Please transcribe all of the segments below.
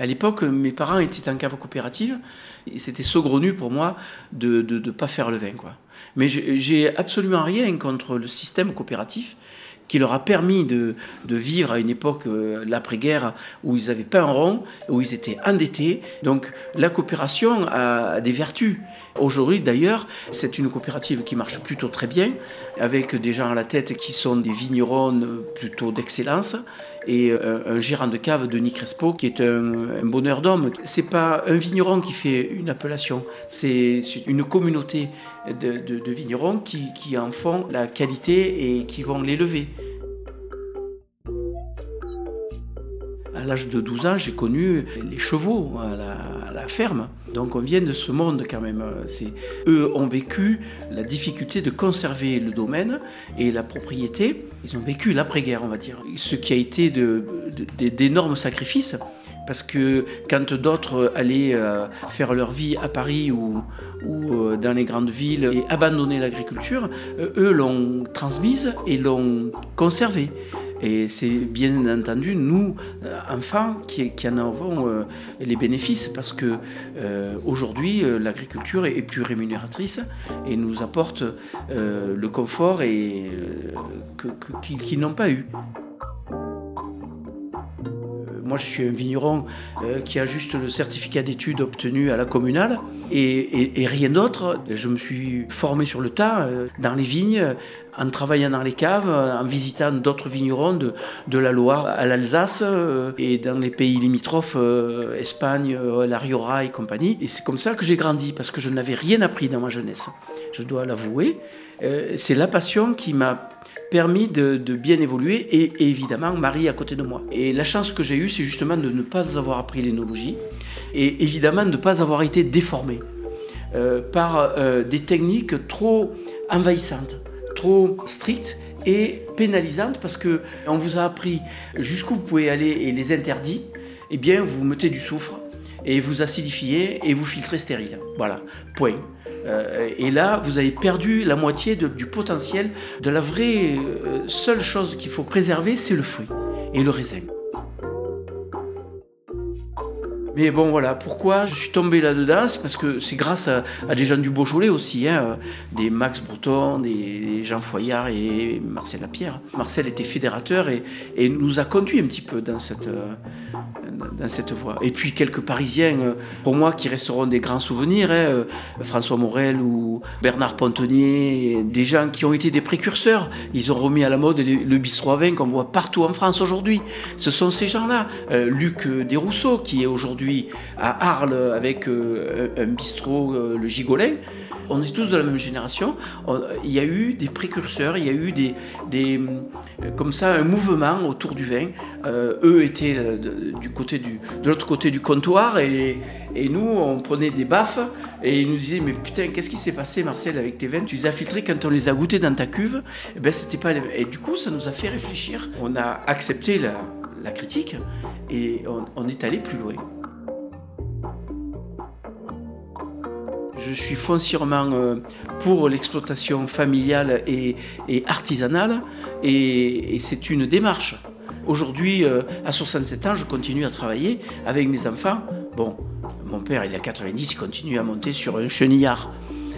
À l'époque, mes parents étaient en cave coopérative. C'était saugrenu pour moi de ne pas faire le vin. Quoi. Mais j'ai absolument rien contre le système coopératif qui leur a permis de, vivre à une époque, euh, l'après-guerre, où ils n'avaient pas un rond, où ils étaient endettés. Donc la coopération a des vertus. Aujourd'hui, d'ailleurs, c'est une coopérative qui marche plutôt très bien, avec des gens à la tête qui sont des vignerons plutôt d'excellence et euh, un gérant de cave, Denis Crespo, qui est un, bonheur d'homme. C'est pas un vigneron qui fait une appellation, c'est une communauté de, vignerons qui, en font la qualité et qui vont l'élever. À l'âge de 12 ans, j'ai connu les chevaux à la, ferme. Donc on vient de ce monde quand même. eux ont vécu la difficulté de conserver le domaine et la propriété. Ils ont vécu l'après-guerre, on va dire. Ce qui a été d'énormes sacrifices. Parce que quand d'autres allaient euh, faire leur vie à Paris ou, ou euh, dans les grandes villes et abandonner l'agriculture, euh, eux l'ont transmise et l'ont conservée. Et c'est bien entendu nous, euh, enfants, qui, en avons euh, les bénéfices parce que euh, aujourd'hui, l'agriculture est plus rémunératrice et nous apporte le confort et, qu'ils n'ont pas eu. Moi, je suis un vigneron qui a juste le certificat d'études obtenu à la communale et, rien d'autre. Je me suis formé sur le tas dans les vignes en travaillant dans les caves, en visitant d'autres vignerons de, la Loire à l'Alsace euh, et dans les pays limitrophes, euh, Espagne, euh, la Rioja et compagnie. Et c'est comme ça que j'ai grandi, parce que je n'avais rien appris dans ma jeunesse. Je dois l'avouer. c'est la passion qui m'a permis de, bien évoluer et, évidemment Marie à côté de moi. Et la chance que j'ai eue, c'est justement de ne pas avoir appris l'énologie et évidemment de ne pas avoir été déformé par des techniques trop envahissantes trop stricte et pénalisante parce que on vous a appris jusqu'où vous pouvez aller et les interdits, eh bien vous mettez du soufre et vous acidifiez et vous filtrez stérile. Voilà, point. Euh, et là, vous avez perdu la moitié du potentiel de la vraie euh, seule chose qu'il faut préserver, c'est le fruit et le raisin. Mais bon, voilà, pourquoi je suis tombé là-dedans C'est parce que c'est grâce à, des gens du Beaujolais aussi, hein, des Max Breton, des Jean Foyard et Marcel Lapierre. Marcel était fédérateur et, nous a conduit un petit peu dans cette, euh, dans cette voie. Et puis quelques Parisiens, euh, pour moi, qui resteront des grands souvenirs, hein, euh, François Morel ou Bernard Pontonnier, des gens qui ont été des précurseurs. Ils ont remis à la mode le bistrot à vin qu'on voit partout en France aujourd'hui. Ce sont ces gens-là. Luc Desrousseaux, qui est aujourd'hui à Arles avec un bistrot, le Gigolin on est tous de la même génération. il y a eu des précurseurs, il y a eu des, euh, comme ça un mouvement autour du vin. Euh, eux étaient euh, du côté du, de l'autre côté du comptoir et, nous on prenait des baffes et ils nous disaient mais putain qu'est-ce qui s'est passé Marcel avec tes vins? Tu les as filtrés quand on les a goûtés dans ta cuve? Et eh ben c'était pas Et du coup ça nous a fait réfléchir. On a accepté la, critique et on est allé plus loin. Je suis foncièrement euh, pour l'exploitation familiale et, artisanale et, c'est une démarche. Aujourd'hui, euh, à 67 ans, je continue à travailler avec mes enfants. Bon, mon père, il a 90, il continue à monter sur un chenillard.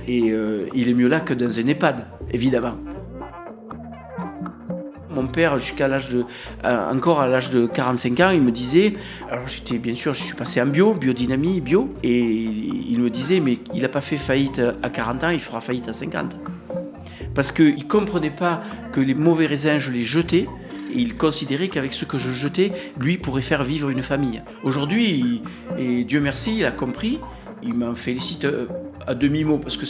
Et euh, il est mieux là que dans un EHPAD, évidemment. Mon père, jusqu'à l'âge de, euh, encore à l'âge de 45 ans, il me disait, alors j'étais bien sûr, je suis passé en bio, biodynamie, bio, et il me disait, mais il n'a pas fait faillite à 40 ans, il fera faillite à 50. Parce qu'il ne comprenait pas que les mauvais raisins, je les jetais, et il considérait qu'avec ce que je jetais, lui pourrait faire vivre une famille. Aujourd'hui, et Dieu merci, il a compris, il m'en félicite euh, à demi-mot, parce que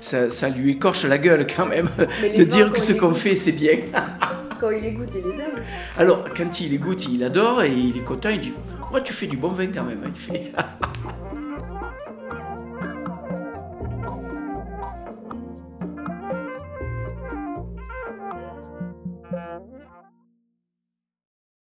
ça, ça lui écorche la gueule quand même, de dire que ce qu'on fait, c'est bien. quand il les goûte, il les aime. Alors, quand il les goûte, il adore et il est content. Il dit Ouais, tu fais du bon vin quand même. Il fait.